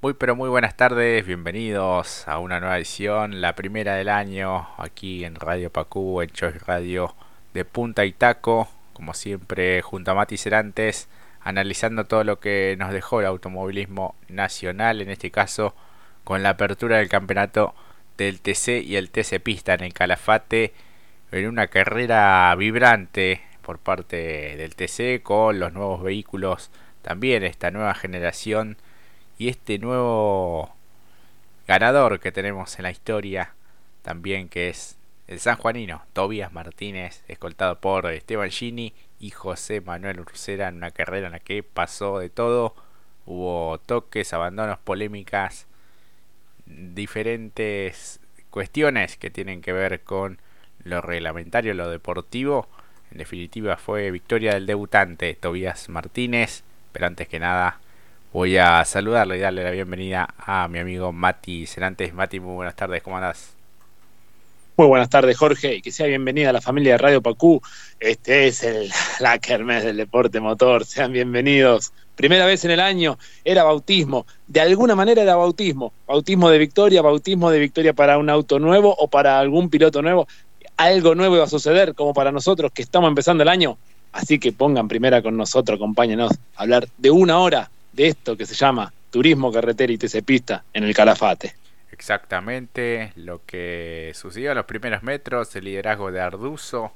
Muy pero muy buenas tardes, bienvenidos a una nueva edición, la primera del año, aquí en Radio Pacú, en Choice Radio de Punta y Taco, como siempre junto a Mati Cerantes, analizando todo lo que nos dejó el automovilismo nacional, en este caso con la apertura del campeonato del TC y el TC Pista en el Calafate, en una carrera vibrante por parte del TC con los nuevos vehículos, también esta nueva generación y este nuevo ganador que tenemos en la historia también que es el sanjuanino Tobias Martínez, escoltado por Esteban Gini y José Manuel Ursera en una carrera en la que pasó de todo. Hubo toques, abandonos, polémicas, diferentes cuestiones que tienen que ver con lo reglamentario, lo deportivo. En definitiva fue victoria del debutante Tobias Martínez, pero antes que nada voy a saludarle y darle la bienvenida a mi amigo Mati Cerantes. Mati, muy buenas tardes, ¿cómo andás? Muy buenas tardes, Jorge, y que sea bienvenida a la familia de Radio Pacú. Este es el la del deporte motor. Sean bienvenidos. Primera vez en el año era bautismo. De alguna manera era bautismo. Bautismo de victoria, bautismo de victoria para un auto nuevo o para algún piloto nuevo. Algo nuevo iba a suceder, como para nosotros que estamos empezando el año. Así que pongan primera con nosotros, acompáñenos a hablar de una hora de esto que se llama Turismo Carretera y TC Pista en el Calafate. Exactamente lo que sucedió en los primeros metros, el liderazgo de Arduzo,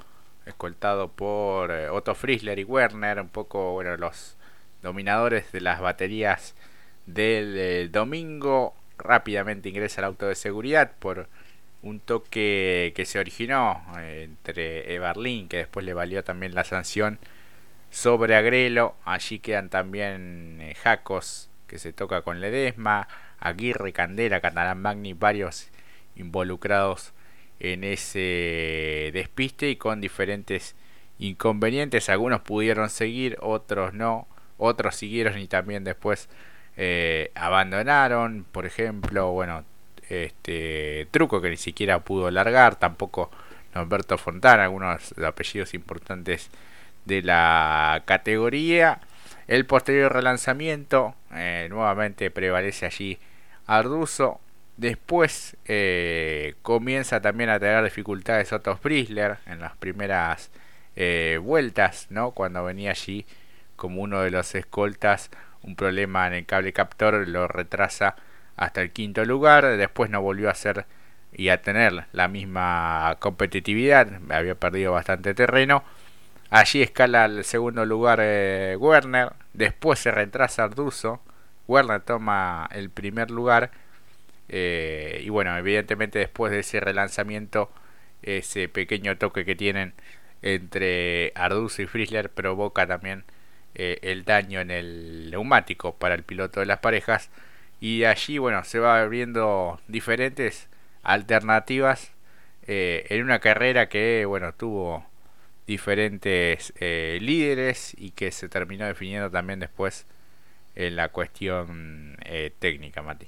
escoltado por eh, Otto Friesler y Werner, un poco bueno, los dominadores de las baterías del eh, domingo. Rápidamente ingresa el auto de seguridad por un toque que se originó eh, entre Everlin, que después le valió también la sanción sobre Agrelo. Allí quedan también Jacos, que se toca con Ledesma. Aguirre, Candela, Catalán Magni, varios involucrados en ese despiste y con diferentes inconvenientes. Algunos pudieron seguir, otros no, otros siguieron y también después eh, abandonaron. Por ejemplo, bueno, este Truco que ni siquiera pudo largar, tampoco Norberto Fontana, algunos apellidos importantes de la categoría. El posterior relanzamiento eh, nuevamente prevalece allí Arduzo. Después eh, comienza también a tener dificultades Otto Brisler en las primeras eh, vueltas, ¿no? Cuando venía allí como uno de los escoltas, un problema en el cable captor lo retrasa hasta el quinto lugar. Después no volvió a ser y a tener la misma competitividad, había perdido bastante terreno. Allí escala al segundo lugar eh, Werner, después se retrasa Arduzo Werner toma el primer lugar. Eh, y bueno, evidentemente después de ese relanzamiento, ese pequeño toque que tienen entre Arduzo y Frizzler provoca también eh, el daño en el neumático para el piloto de las parejas. Y allí, bueno, se va abriendo diferentes alternativas en una carrera que, bueno, tuvo diferentes líderes y que se terminó definiendo también después en la cuestión eh, técnica, Mati.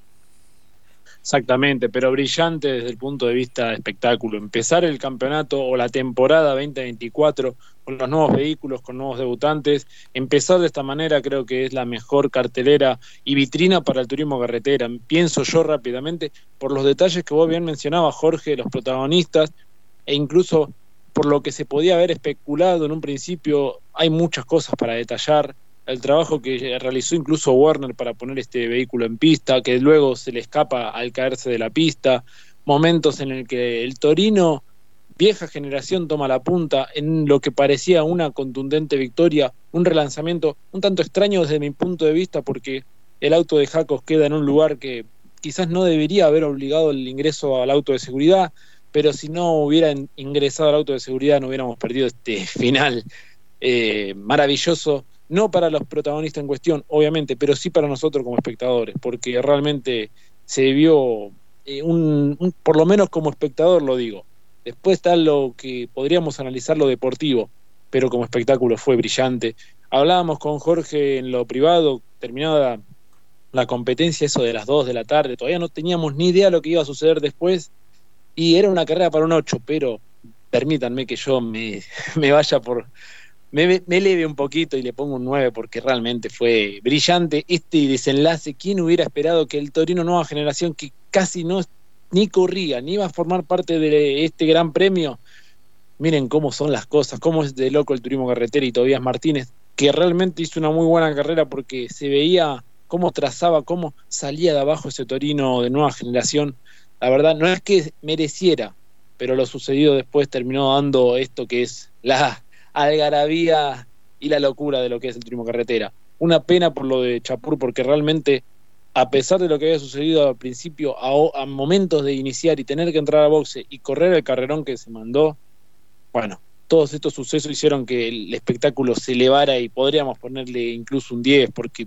Exactamente, pero brillante desde el punto de vista de espectáculo. Empezar el campeonato o la temporada 2024 con los nuevos vehículos, con nuevos debutantes, empezar de esta manera creo que es la mejor cartelera y vitrina para el turismo carretera. Pienso yo rápidamente por los detalles que vos bien mencionabas, Jorge, los protagonistas, e incluso por lo que se podía haber especulado en un principio, hay muchas cosas para detallar. El trabajo que realizó incluso Warner para poner este vehículo en pista, que luego se le escapa al caerse de la pista, momentos en el que el Torino, vieja generación, toma la punta en lo que parecía una contundente victoria, un relanzamiento un tanto extraño desde mi punto de vista porque el auto de Jacos queda en un lugar que quizás no debería haber obligado el ingreso al auto de seguridad, pero si no hubiera ingresado al auto de seguridad no hubiéramos perdido este final eh, maravilloso no para los protagonistas en cuestión, obviamente, pero sí para nosotros como espectadores, porque realmente se vio, eh, un, por lo menos como espectador lo digo. Después está lo que podríamos analizar lo deportivo, pero como espectáculo fue brillante. Hablábamos con Jorge en lo privado, terminada la competencia, eso de las 2 de la tarde, todavía no teníamos ni idea de lo que iba a suceder después, y era una carrera para un 8, pero permítanme que yo me, me vaya por me, me eleve un poquito y le pongo un 9 porque realmente fue brillante este desenlace. ¿Quién hubiera esperado que el Torino Nueva Generación, que casi no ni corría, ni iba a formar parte de este gran premio, miren cómo son las cosas, cómo es de loco el turismo carretera y Tobías Martínez, que realmente hizo una muy buena carrera porque se veía cómo trazaba, cómo salía de abajo ese Torino de nueva generación. La verdad, no es que mereciera, pero lo sucedido después terminó dando esto que es la algarabía y la locura de lo que es el turismo carretera. Una pena por lo de Chapur, porque realmente, a pesar de lo que había sucedido al principio, a, momentos de iniciar y tener que entrar a boxe y correr el carrerón que se mandó, bueno, todos estos sucesos hicieron que el espectáculo se elevara y podríamos ponerle incluso un 10, porque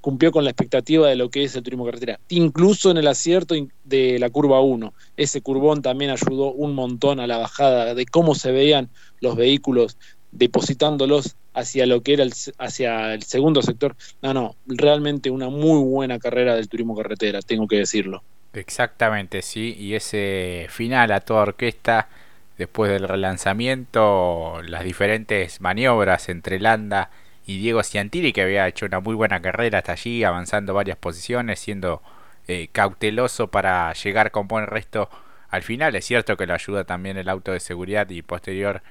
cumplió con la expectativa de lo que es el turismo carretera, incluso en el acierto de la curva 1. Ese curvón también ayudó un montón a la bajada de cómo se veían los vehículos depositándolos hacia lo que era el, hacia el segundo sector. No, no, realmente una muy buena carrera del turismo carretera, tengo que decirlo. Exactamente, sí, y ese final a toda orquesta, después del relanzamiento, las diferentes maniobras entre Landa y Diego Ciantiri, que había hecho una muy buena carrera hasta allí, avanzando varias posiciones, siendo eh, cauteloso para llegar con buen resto al final. Es cierto que lo ayuda también el auto de seguridad y posterior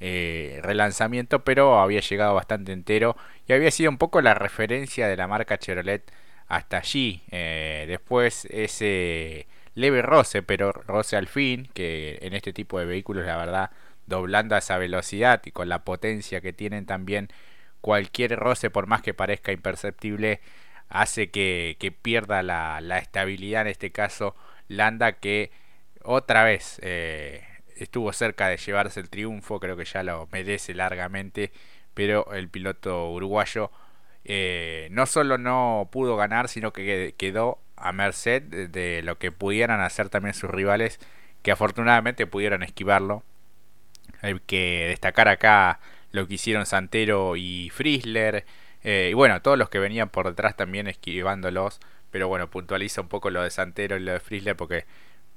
eh, relanzamiento, pero había llegado bastante entero y había sido un poco la referencia de la marca Chevrolet hasta allí. Eh, después ese leve roce, pero roce al fin, que en este tipo de vehículos la verdad doblando a esa velocidad y con la potencia que tienen también cualquier roce por más que parezca imperceptible hace que, pierda la, estabilidad en este caso Landa que otra vez eh, estuvo cerca de llevarse el triunfo, creo que ya lo merece largamente, pero el piloto uruguayo eh, no solo no pudo ganar, sino que quedó a merced de, lo que pudieran hacer también sus rivales, que afortunadamente pudieron esquivarlo. Hay que destacar acá lo que hicieron Santero y Frizzler, eh, y bueno, todos los que venían por detrás también esquivándolos, pero bueno, puntualiza un poco lo de Santero y lo de Frizzler porque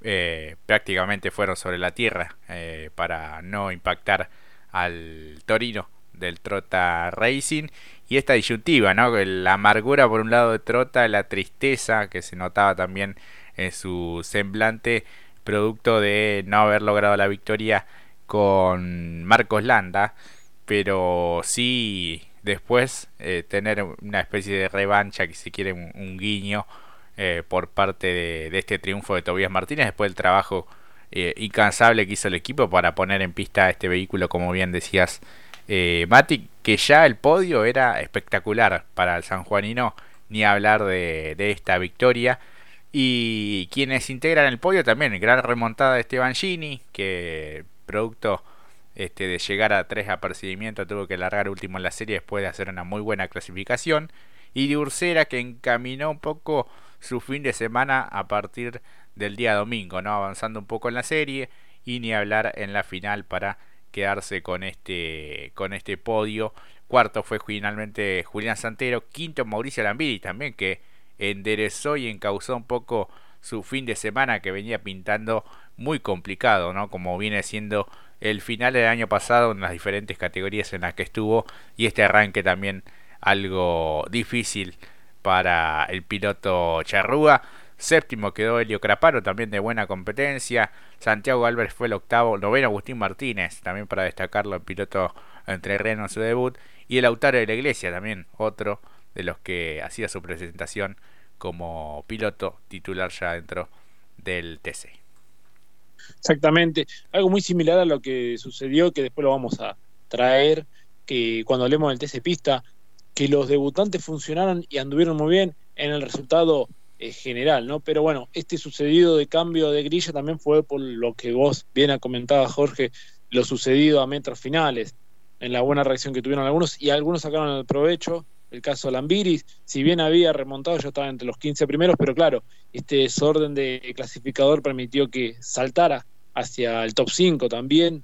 eh, prácticamente fueron sobre la tierra eh, para no impactar al Torino del Trota Racing y esta disyuntiva, ¿no? La amargura por un lado de Trota, la tristeza que se notaba también en su semblante, producto de no haber logrado la victoria con Marcos Landa, pero sí después eh, tener una especie de revancha, que si quiere un guiño eh, por parte de, este triunfo de Tobías Martínez después del trabajo eh, incansable que hizo el equipo para poner en pista este vehículo, como bien decías, eh, Mati, que ya el podio era espectacular para el sanjuanino, ni hablar de, esta victoria. Y quienes integran el podio también, gran remontada de Esteban Gini, que producto este, de llegar a tres apercibimientos tuvo que largar último en la serie después de hacer una muy buena clasificación. Y de Ursera que encaminó un poco su fin de semana a partir del día domingo, ¿no? Avanzando un poco en la serie y ni hablar en la final para quedarse con este con este podio. Cuarto fue finalmente Julián Santero, quinto Mauricio Lambiri también que enderezó y encauzó un poco su fin de semana que venía pintando muy complicado, ¿no? Como viene siendo el final del año pasado en las diferentes categorías en las que estuvo y este arranque también algo difícil para el piloto Charrúa. Séptimo quedó Helio Craparo, también de buena competencia. Santiago Álvarez fue el octavo. Noveno Agustín Martínez, también para destacarlo, el piloto entrerreno en su debut. Y el Autario de la Iglesia, también otro de los que hacía su presentación como piloto titular ya dentro del TC. Exactamente, algo muy similar a lo que sucedió, que después lo vamos a traer, que cuando hablemos del TC Pista, que los debutantes funcionaron y anduvieron muy bien en el resultado eh, general, ¿no? Pero bueno, este sucedido de cambio de grilla también fue por lo que vos bien ha comentado, Jorge, lo sucedido a metros finales, en la buena reacción que tuvieron algunos y algunos sacaron el provecho. El caso Lambiris, si bien había remontado, ya estaba entre los 15 primeros, pero claro, este desorden de clasificador permitió que saltara hacia el top 5 también,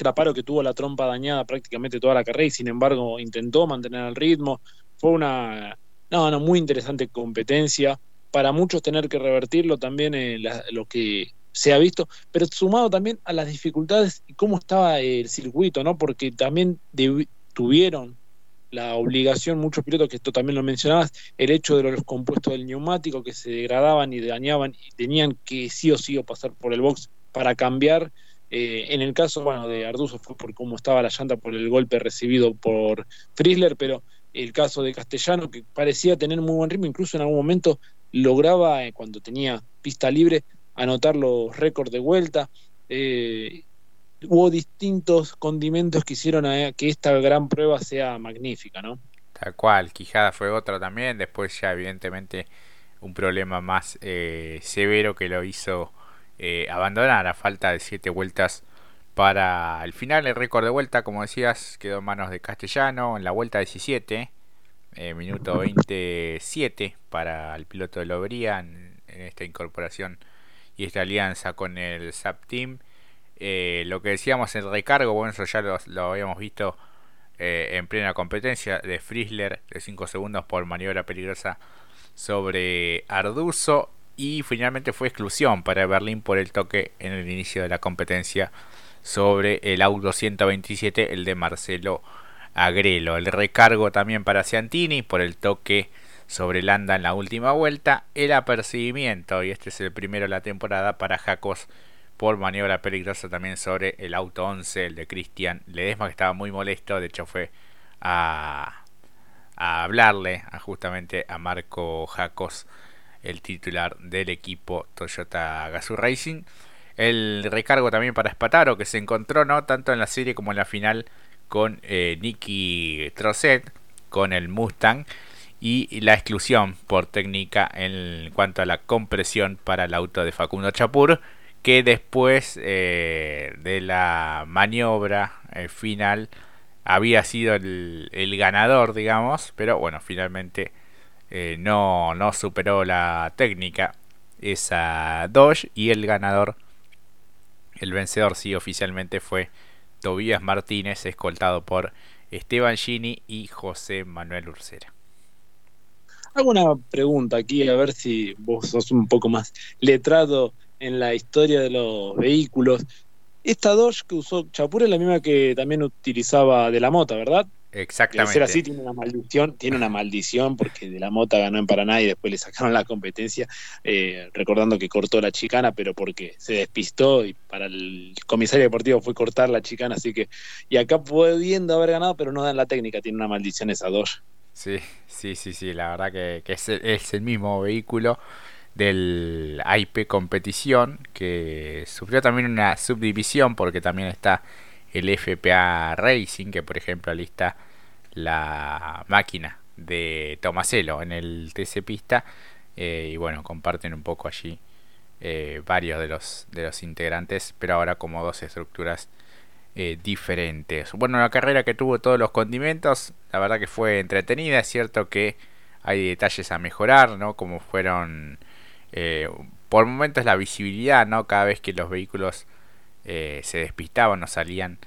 Craparo que tuvo la trompa dañada prácticamente toda la carrera y sin embargo intentó mantener el ritmo. Fue una, no, muy interesante competencia. Para muchos tener que revertirlo también eh, lo que se ha visto, pero sumado también a las dificultades y cómo estaba el circuito, ¿no? Porque también tuvieron la obligación, muchos pilotos, que esto también lo mencionabas, el hecho de los compuestos del neumático que se degradaban y dañaban y tenían que sí o sí o pasar por el box para cambiar. Eh, en el caso bueno, de Arduzo fue por cómo estaba la llanta por el golpe recibido por Frizzler, pero el caso de Castellano, que parecía tener muy buen ritmo, incluso en algún momento lograba, eh, cuando tenía pista libre, anotar los récords de vuelta. Eh, hubo distintos condimentos que hicieron que esta gran prueba sea magnífica, ¿no? Tal cual, Quijada fue otro también, después ya evidentemente un problema más eh, severo que lo hizo eh, abandonar a falta de siete vueltas para el final. El récord de vuelta, como decías, quedó en manos de Castellano en la vuelta 17, eh, minuto 27 para el piloto de Lobería en, en esta incorporación y esta alianza con el SAP Team. Eh, lo que decíamos el recargo, bueno, eso ya lo, habíamos visto eh, en plena competencia de Frizzler de 5 segundos por maniobra peligrosa sobre Arduzo. Y finalmente fue exclusión para Berlín por el toque en el inicio de la competencia sobre el auto 127, el de Marcelo Agrelo. El recargo también para Ciantini por el toque sobre Landa en la última vuelta. El apercibimiento, y este es el primero de la temporada, para Jacos por maniobra peligrosa también sobre el auto 11, el de Cristian Ledesma, que estaba muy molesto. De hecho, fue a, hablarle justamente a Marco Jacos, el titular del equipo Toyota Gazoo Racing. El recargo también para Spataro, que se encontró no tanto en la serie como en la final con eh, Nicky Trosset, con el Mustang. Y la exclusión por técnica en cuanto a la compresión para el auto de Facundo Chapur que después eh, de la maniobra eh, final había sido el, ganador, digamos, pero bueno, finalmente eh, no, no superó la técnica esa Dodge y el ganador, el vencedor sí oficialmente fue Tobías Martínez, escoltado por Esteban Gini y José Manuel Ursera. Hago una pregunta aquí, a ver si vos sos un poco más letrado en la historia de los vehículos. Esta Dodge que usó Chapur es la misma que también utilizaba de la mota, ¿verdad? Exactamente. ser así tiene una maldición, tiene una maldición porque de la mota ganó en Paraná y después le sacaron la competencia, eh, recordando que cortó la chicana, pero porque se despistó y para el comisario deportivo fue cortar la chicana, así que y acá pudiendo haber ganado, pero no dan la técnica, tiene una maldición esa Dodge. Sí, sí, sí, sí, la verdad que, es, es el mismo vehículo del IP Competición, que sufrió también una subdivisión porque también está el FPA Racing, que por ejemplo alista la máquina de Tomaselo en el TC Pista. Eh, y bueno, comparten un poco allí eh, varios de los, de los integrantes, pero ahora como dos estructuras eh, diferentes. Bueno, la carrera que tuvo todos los condimentos, la verdad que fue entretenida. Es cierto que hay detalles a mejorar, ¿no? Como fueron eh, por momentos la visibilidad, ¿no? Cada vez que los vehículos eh, se despistaban o salían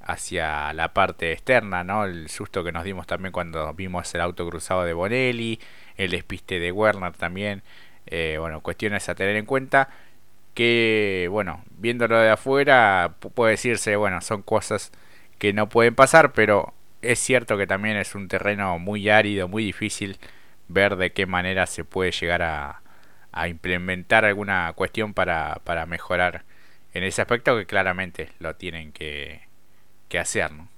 hacia la parte externa, ¿no? El susto que nos dimos también cuando vimos el auto cruzado de Bonelli, el despiste de Werner también. Eh, bueno, cuestiones a tener en cuenta que, bueno, viéndolo de afuera puede decirse, bueno, son cosas que no pueden pasar, pero es cierto que también es un terreno muy árido, muy difícil ver de qué manera se puede llegar a, a implementar alguna cuestión para, para mejorar en ese aspecto que claramente lo tienen que, que hacer. ¿no?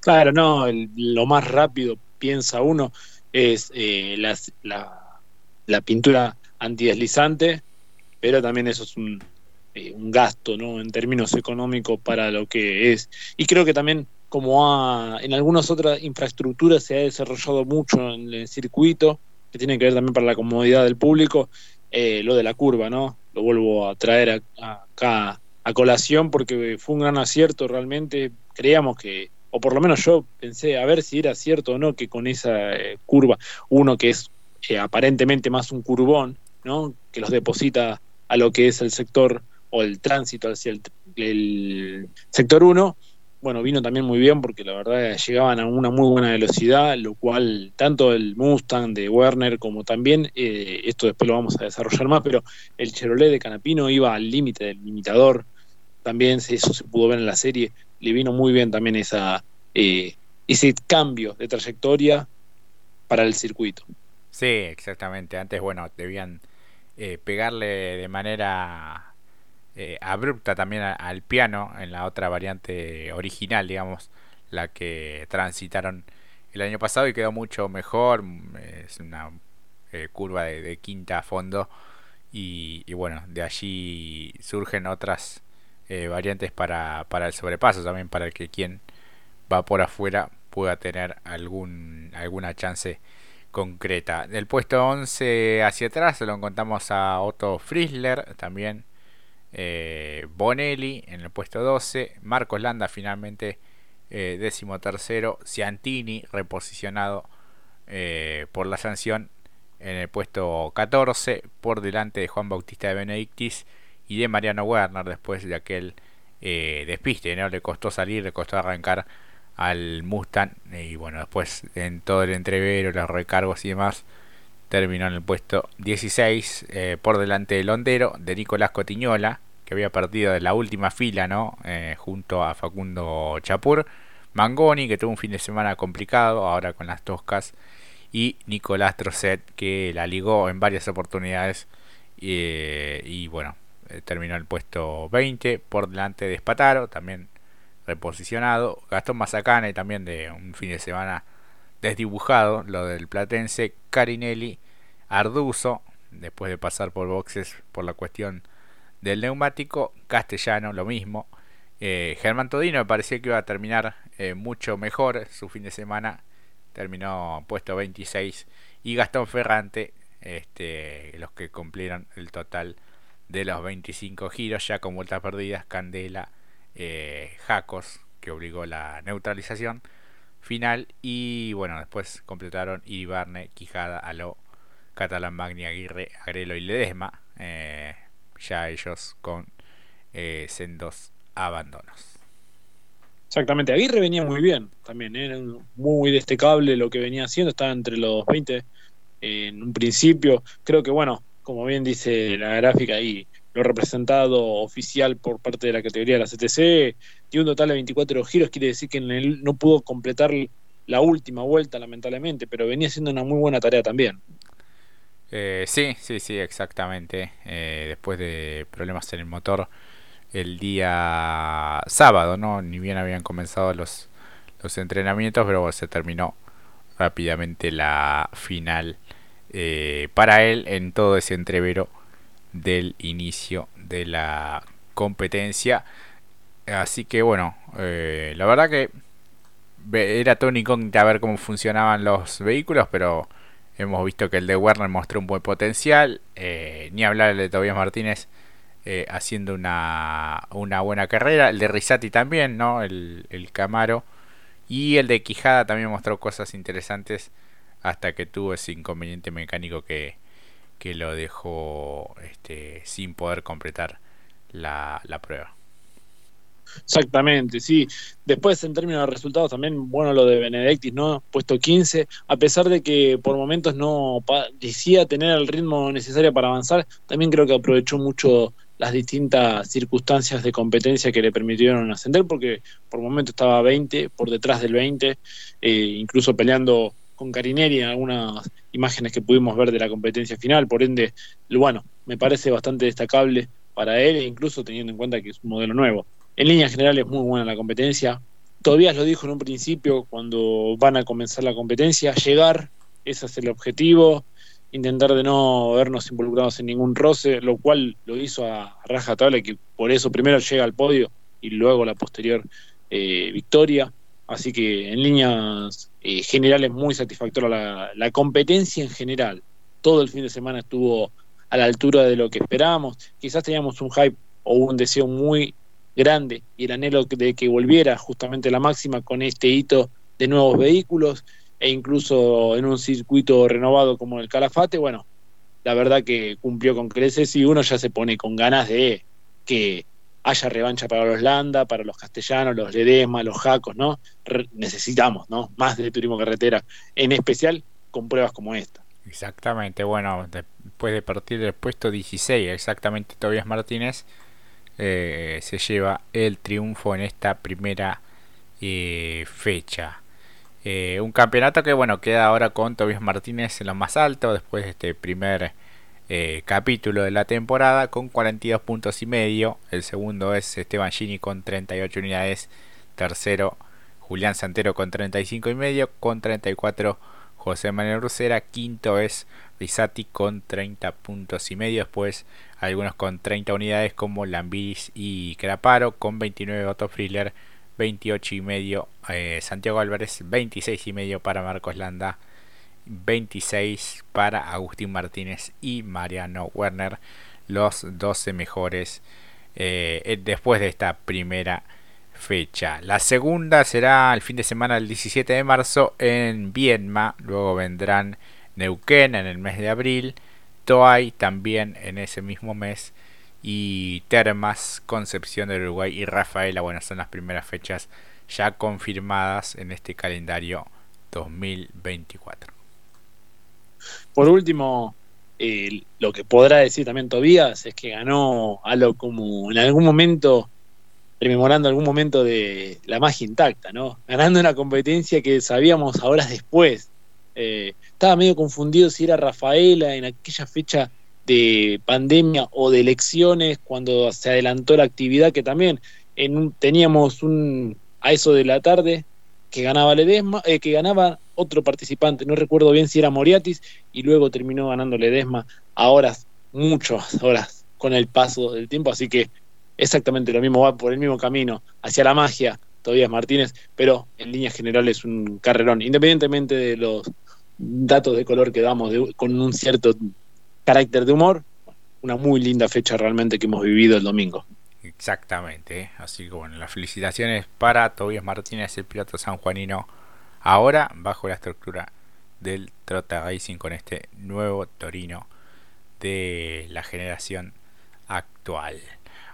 Claro, no, lo más rápido piensa uno es eh, la, la, pintura antideslizante, pero también eso es un, eh, un gasto ¿no? en términos económicos para lo que es. Y creo que también como en algunas otras infraestructuras se ha desarrollado mucho en el circuito, que tiene que ver también para la comodidad del público, eh, lo de la curva, ¿no? Lo vuelvo a traer acá a colación porque fue un gran acierto realmente. Creíamos que, o por lo menos yo pensé, a ver si era cierto o no, que con esa eh, curva, uno que es eh, aparentemente más un curvón, ¿no? Que los deposita a lo que es el sector o el tránsito hacia el, el sector 1, bueno, vino también muy bien porque la verdad llegaban a una muy buena velocidad, lo cual tanto el Mustang de Werner como también, eh, esto después lo vamos a desarrollar más, pero el Chevrolet de Canapino iba al límite del limitador, también eso se pudo ver en la serie, le vino muy bien también esa, eh, ese cambio de trayectoria para el circuito. Sí, exactamente. Antes, bueno, debían eh, pegarle de manera eh, abrupta también al piano en la otra variante original, digamos, la que transitaron el año pasado y quedó mucho mejor. Es una curva de, quinta a fondo y, bueno, de allí surgen otras variantes para, para el sobrepaso también, para que quien va por afuera pueda tener algún, alguna chance concreta. Del puesto 11 hacia atrás lo encontramos a Otto Friesler, también eh, Bonelli en el puesto 12, Marcos Landa finalmente eh, décimo tercero, Ciantini reposicionado eh, por la sanción en el puesto 14, por delante de Juan Bautista de Benedictis y de Mariano Werner después de aquel despiste, ¿no? Le costó salir, le costó arrancar al Mustang y bueno después en todo el entrevero los recargos y demás terminó en el puesto 16 eh, por delante del hondero de Nicolás Cotiñola que había perdido de la última fila no eh, junto a Facundo Chapur. Mangoni que tuvo un fin de semana complicado ahora con las toscas. Y Nicolás Trocet que la ligó en varias oportunidades eh, y bueno terminó el puesto 20 por delante de Spataro también reposicionado. Gastón Mazacane también de un fin de semana desdibujado. Lo del Platense. Carinelli. Arduzo. Después de pasar por boxes por la cuestión del neumático. Castellano, lo mismo. Eh, Germán Todino me parecía que iba a terminar eh, mucho mejor su fin de semana. Terminó puesto 26. Y Gastón Ferrante, este, los que cumplieron el total de los 25 giros, ya con vueltas perdidas, Candela eh, Jacos, que obligó la neutralización final. Y bueno, después completaron Ibarne, Quijada, Aló, Catalán, Magni, Aguirre, Agrelo y Ledesma. Eh, ya ellos con eh, sendos abandonos. Exactamente, Aguirre venía muy bien también, era muy destacable lo que venía haciendo, estaba entre los 20 en un principio. Creo que, bueno, como bien dice la gráfica ahí, lo representado oficial por parte de la categoría de la CTC, dio un total de 24 giros, quiere decir que no pudo completar la última vuelta, lamentablemente, pero venía haciendo una muy buena tarea también. Eh, sí, sí, sí, exactamente. Eh, después de problemas en el motor el día sábado, ¿no? Ni bien habían comenzado los, los entrenamientos, pero se terminó rápidamente la final eh, para él en todo ese entrevero del inicio de la competencia. Así que bueno, eh, la verdad que era todo incógnita a ver cómo funcionaban los vehículos, pero hemos visto que el de Werner mostró un buen potencial. Eh, ni hablar de Tobias Martínez eh, haciendo una, una buena carrera. El de Risati también, ¿no? El, el Camaro. Y el de Quijada también mostró cosas interesantes hasta que tuvo ese inconveniente mecánico que, que lo dejó este, sin poder completar la, prueba. Exactamente, sí. Después, en términos de resultados, también, bueno, lo de Benedictis, ¿no? Puesto 15, a pesar de que por momentos no parecía tener el ritmo necesario para avanzar, también creo que aprovechó mucho las distintas circunstancias de competencia que le permitieron ascender, porque por momentos estaba 20, por detrás del 20, eh, incluso peleando con Carineri en algunas imágenes que pudimos ver de la competencia final, por ende, bueno, me parece bastante destacable para él, incluso teniendo en cuenta que es un modelo nuevo. En línea general es muy buena la competencia. Todavía lo dijo en un principio, cuando van a comenzar la competencia, llegar, ese es el objetivo, intentar de no vernos involucrados en ningún roce, lo cual lo hizo a raja tabla, que por eso primero llega al podio y luego la posterior eh, victoria. Así que en líneas eh, generales muy satisfactoria la, competencia en general. Todo el fin de semana estuvo a la altura de lo que esperábamos. Quizás teníamos un hype o un deseo muy grande y el anhelo de que volviera justamente la máxima con este hito de nuevos vehículos e incluso en un circuito renovado como el Calafate, bueno, la verdad que cumplió con creces y uno ya se pone con ganas de que haya revancha para los Landa, para los castellanos, los Ledesma, los Jacos, ¿no? necesitamos, ¿no? Más de turismo carretera, en especial con pruebas como esta. Exactamente, bueno, después de partir del puesto 16, exactamente Tobias Martínez eh, se lleva el triunfo en esta primera eh, fecha. Eh, un campeonato que bueno queda ahora con Tobias Martínez en lo más alto después de este primer eh, capítulo de la temporada con 42 puntos y medio. El segundo es Esteban Gini con 38 unidades. Tercero Julián Santero con 35 y medio. Con 34 José Manuel Rusera. Quinto es Risati con 30 puntos y medio. Después algunos con 30 unidades como Lambiris y Craparo. Con 29 Otto Friller 28 y medio eh, Santiago Álvarez, 26 y medio para Marcos Landa, 26 para Agustín Martínez y Mariano Werner, los 12 mejores eh, después de esta primera fecha. La segunda será el fin de semana del 17 de marzo en Vienma, luego vendrán Neuquén en el mes de abril, Toay también en ese mismo mes y Termas, Concepción de Uruguay y Rafaela. Bueno, son las primeras fechas ya confirmadas en este calendario 2024. Por último, lo que podrá decir también Tobías es que ganó algo como en algún momento, rememorando algún momento de la magia intacta, ¿no? Ganando una competencia que sabíamos ahora después. Eh, estaba medio confundido si era Rafaela en aquella fecha de pandemia o de elecciones cuando se adelantó la actividad que también en teníamos un a eso de la tarde que ganaba Ledesma, eh, que ganaba otro participante, no recuerdo bien si era Moriatis y luego terminó ganando Ledesma a horas, muchas horas con el paso del tiempo, así que exactamente lo mismo va por el mismo camino hacia la magia todavía Martínez, pero en líneas generales un carrerón, independientemente de los datos de color que damos con un cierto carácter de humor, una muy linda fecha realmente que hemos vivido el domingo. Exactamente, ¿eh? así que bueno, las felicitaciones para Tobias Martínez, el piloto sanjuanino, ahora bajo la estructura del Trota Racing con este nuevo Torino de la generación actual.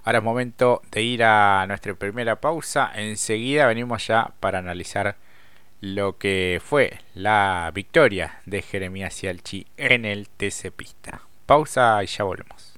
Ahora es momento de ir a nuestra primera pausa. Enseguida venimos ya para analizar lo que fue la victoria de Jeremías Cialchi en el TC Pista. Pausa y ya volvemos.